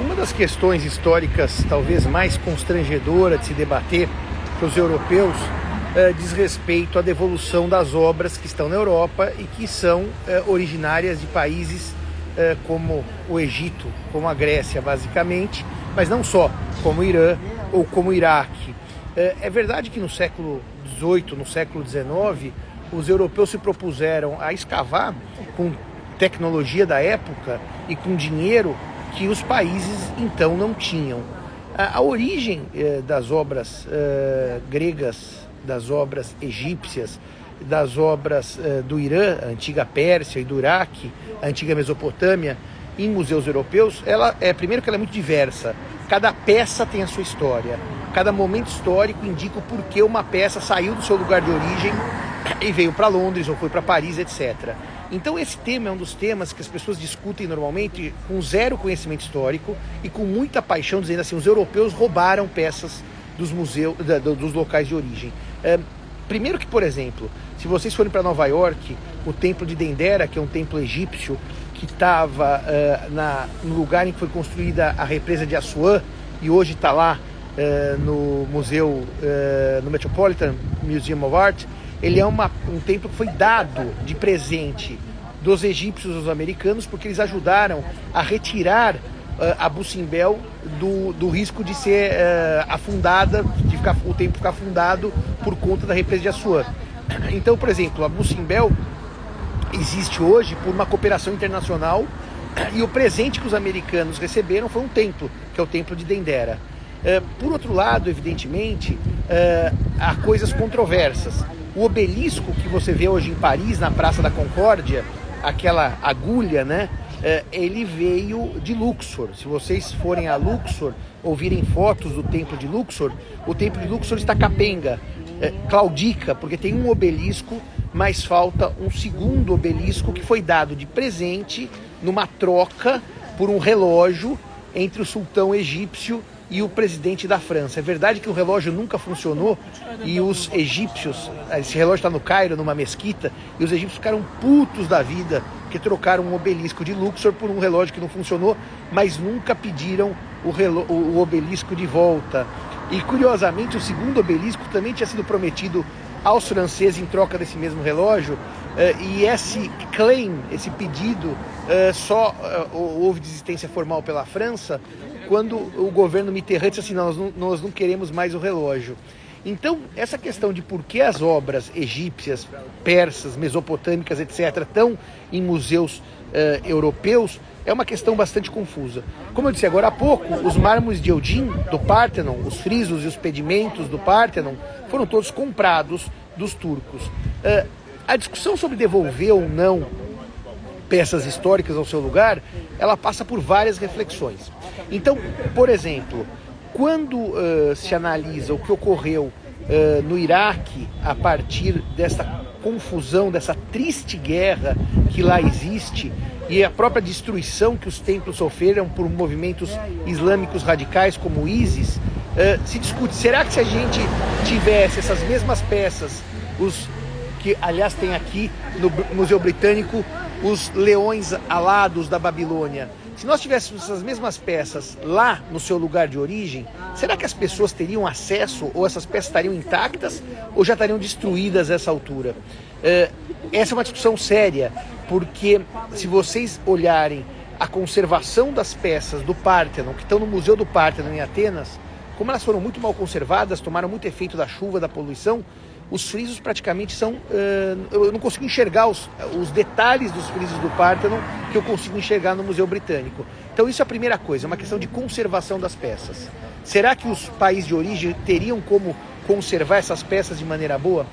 Uma das questões históricas talvez mais constrangedora de se debater para os europeus eh, diz respeito à devolução das obras que estão na Europa e que são eh, originárias de países eh, como o Egito, como a Grécia, basicamente, mas não só, como o Irã ou como o Iraque. é verdade que no século XVIII, no século XIX, os europeus se propuseram a escavar com tecnologia da época e com dinheiro que os países então não tinham. A, a origem eh, das obras eh, gregas, das obras egípcias, das obras eh, do Irã, a antiga Pérsia e do Iraque, a antiga Mesopotâmia, em museus europeus, ela é primeiro que ela é muito diversa. Cada peça tem a sua história. Cada momento histórico indica o porquê uma peça saiu do seu lugar de origem e veio para Londres ou foi para Paris, etc. Então esse tema é um dos temas que as pessoas discutem normalmente com zero conhecimento histórico e com muita paixão, dizendo assim, os europeus roubaram peças dos museus, dos locais de origem. É, primeiro que, por exemplo, se vocês forem para Nova York, o templo de Dendera, que é um templo egípcio que estava uh, no lugar em que foi construída a represa de Assuã e hoje está lá uh, no museu, uh, no Metropolitan Museum of Art, ele é uma, um templo que foi dado de presente dos egípcios aos americanos porque eles ajudaram a retirar uh, Abu Simbel do, do risco de ser uh, afundada, de ficar, o templo ficar afundado por conta da represa de Assuã. Então, por exemplo, Abu Simbel existe hoje por uma cooperação internacional e o presente que os americanos receberam foi um templo, que é o templo de Dendera. Uh, por outro lado, evidentemente, uh, há coisas controversas. O obelisco que você vê hoje em Paris, na Praça da Concórdia, aquela agulha, né? É, ele veio de Luxor. Se vocês forem a Luxor, ouvirem fotos do templo de Luxor, o templo de Luxor está capenga, é, claudica, porque tem um obelisco, mas falta um segundo obelisco que foi dado de presente numa troca por um relógio entre o sultão egípcio e o presidente da França. É verdade que o relógio nunca funcionou e os egípcios, esse relógio está no Cairo, numa mesquita, e os egípcios ficaram putos da vida que trocaram um obelisco de Luxor por um relógio que não funcionou, mas nunca pediram o, o obelisco de volta. E curiosamente, o segundo obelisco também tinha sido prometido aos franceses em troca desse mesmo relógio, eh, e esse claim, esse pedido, eh, só eh, houve desistência formal pela França quando o governo Mitterrand disse assim, nós não, nós não queremos mais o relógio. Então, essa questão de por que as obras egípcias, persas, mesopotâmicas, etc., estão em museus uh, europeus, é uma questão bastante confusa. Como eu disse agora há pouco, os mármores de Eudin, do Parthenon, os frisos e os pedimentos do Parthenon, foram todos comprados dos turcos. Uh, a discussão sobre devolver ou não peças históricas ao seu lugar, ela passa por várias reflexões. Então, por exemplo, quando uh, se analisa o que ocorreu uh, no Iraque a partir dessa confusão, dessa triste guerra que lá existe e a própria destruição que os templos sofreram por movimentos islâmicos radicais como o ISIS, uh, se discute, será que se a gente tivesse essas mesmas peças, os que aliás tem aqui no Museu Britânico os leões alados da Babilônia. Se nós tivéssemos essas mesmas peças lá no seu lugar de origem, será que as pessoas teriam acesso ou essas peças estariam intactas ou já estariam destruídas a essa altura? É, essa é uma discussão séria, porque se vocês olharem a conservação das peças do Parthenon, que estão no Museu do Parthenon em Atenas, como elas foram muito mal conservadas, tomaram muito efeito da chuva, da poluição, os frisos praticamente são. Uh, eu não consigo enxergar os, os detalhes dos frisos do Parthenon que eu consigo enxergar no Museu Britânico. Então, isso é a primeira coisa, é uma questão de conservação das peças. Será que os países de origem teriam como conservar essas peças de maneira boa?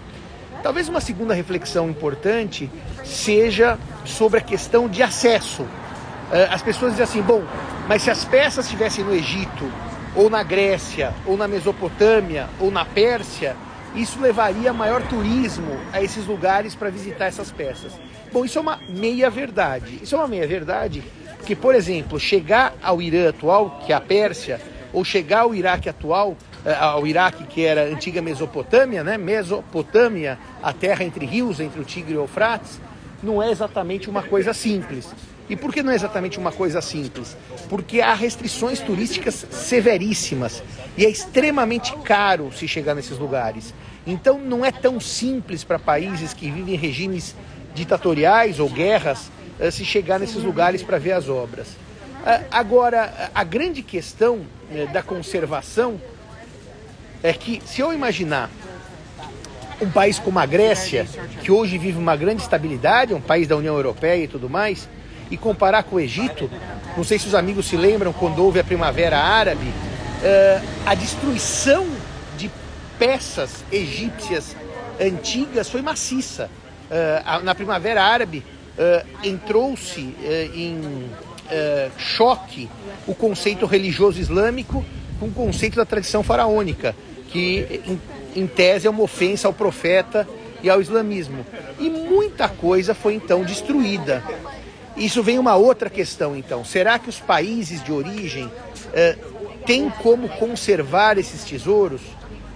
Talvez uma segunda reflexão importante seja sobre a questão de acesso. Uh, as pessoas dizem assim: bom, mas se as peças estivessem no Egito, ou na Grécia, ou na Mesopotâmia, ou na Pérsia, isso levaria maior turismo a esses lugares para visitar essas peças. Bom, isso é uma meia verdade. Isso é uma meia verdade porque, por exemplo, chegar ao Irã atual, que é a Pérsia, ou chegar ao Iraque atual, eh, ao Iraque que era a antiga Mesopotâmia, né? Mesopotâmia, a terra entre rios, entre o Tigre e o Eufrates, não é exatamente uma coisa simples. E por que não é exatamente uma coisa simples? Porque há restrições turísticas severíssimas e é extremamente caro se chegar nesses lugares. Então não é tão simples para países que vivem em regimes ditatoriais ou guerras eh, se chegar nesses lugares para ver as obras. Ah, agora, a grande questão eh, da conservação é que, se eu imaginar um país como a Grécia, que hoje vive uma grande estabilidade, um país da União Europeia e tudo mais, e comparar com o Egito, não sei se os amigos se lembram quando houve a Primavera Árabe, uh, a destruição de peças egípcias antigas foi maciça. Uh, na Primavera Árabe uh, entrou-se em choque o conceito religioso islâmico com o conceito da tradição faraônica, que em, em tese é uma ofensa ao profeta e ao islamismo. E muita coisa foi então destruída. Isso vem uma outra questão, então. Será que os países de origem eh, têm como conservar esses tesouros?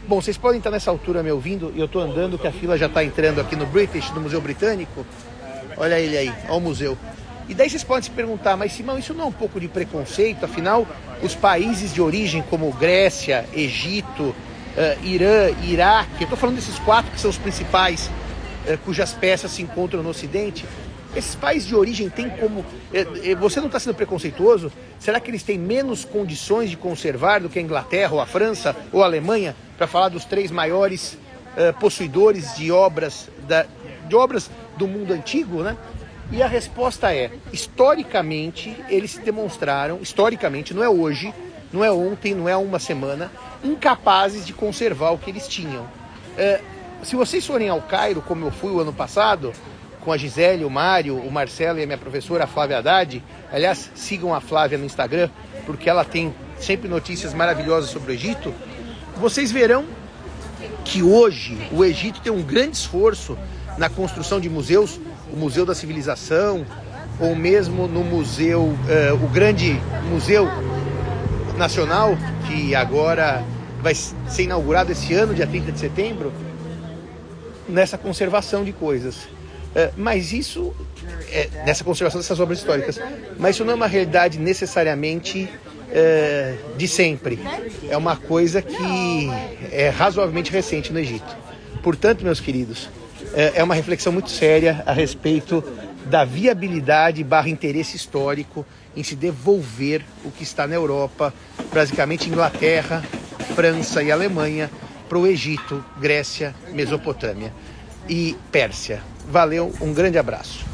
Bom, vocês podem estar nessa altura me ouvindo, e eu estou andando, que a fila já está entrando aqui no British, no Museu Britânico. Olha ele aí, olha o museu. E daí vocês podem se perguntar, mas Simão, isso não é um pouco de preconceito? Afinal, os países de origem como Grécia, Egito, uh, Irã, Iraque, eu estou falando desses quatro que são os principais, uh, cujas peças se encontram no Ocidente, esses países de origem têm como. É, é, você não está sendo preconceituoso? Será que eles têm menos condições de conservar do que a Inglaterra, ou a França, ou a Alemanha, para falar dos três maiores uh, possuidores de obras, da, de obras do mundo antigo, né? E a resposta é: historicamente, eles se demonstraram, historicamente, não é hoje, não é ontem, não é uma semana, incapazes de conservar o que eles tinham. Uh, se vocês forem ao Cairo, como eu fui o ano passado, com a Gisele, o Mário, o Marcelo e a minha professora a Flávia Haddad. Aliás, sigam a Flávia no Instagram, porque ela tem sempre notícias maravilhosas sobre o Egito. Vocês verão que hoje o Egito tem um grande esforço na construção de museus, o Museu da Civilização, ou mesmo no museu, uh, o grande museu nacional, que agora vai ser inaugurado esse ano, dia 30 de setembro, nessa conservação de coisas. É, mas isso, é, nessa conservação dessas obras históricas, mas isso não é uma realidade necessariamente é, de sempre. É uma coisa que é razoavelmente recente no Egito. Portanto, meus queridos, é, é uma reflexão muito séria a respeito da viabilidade barra interesse histórico em se devolver o que está na Europa, basicamente Inglaterra, França e Alemanha, para o Egito, Grécia, Mesopotâmia e Pérsia. Valeu, um grande abraço.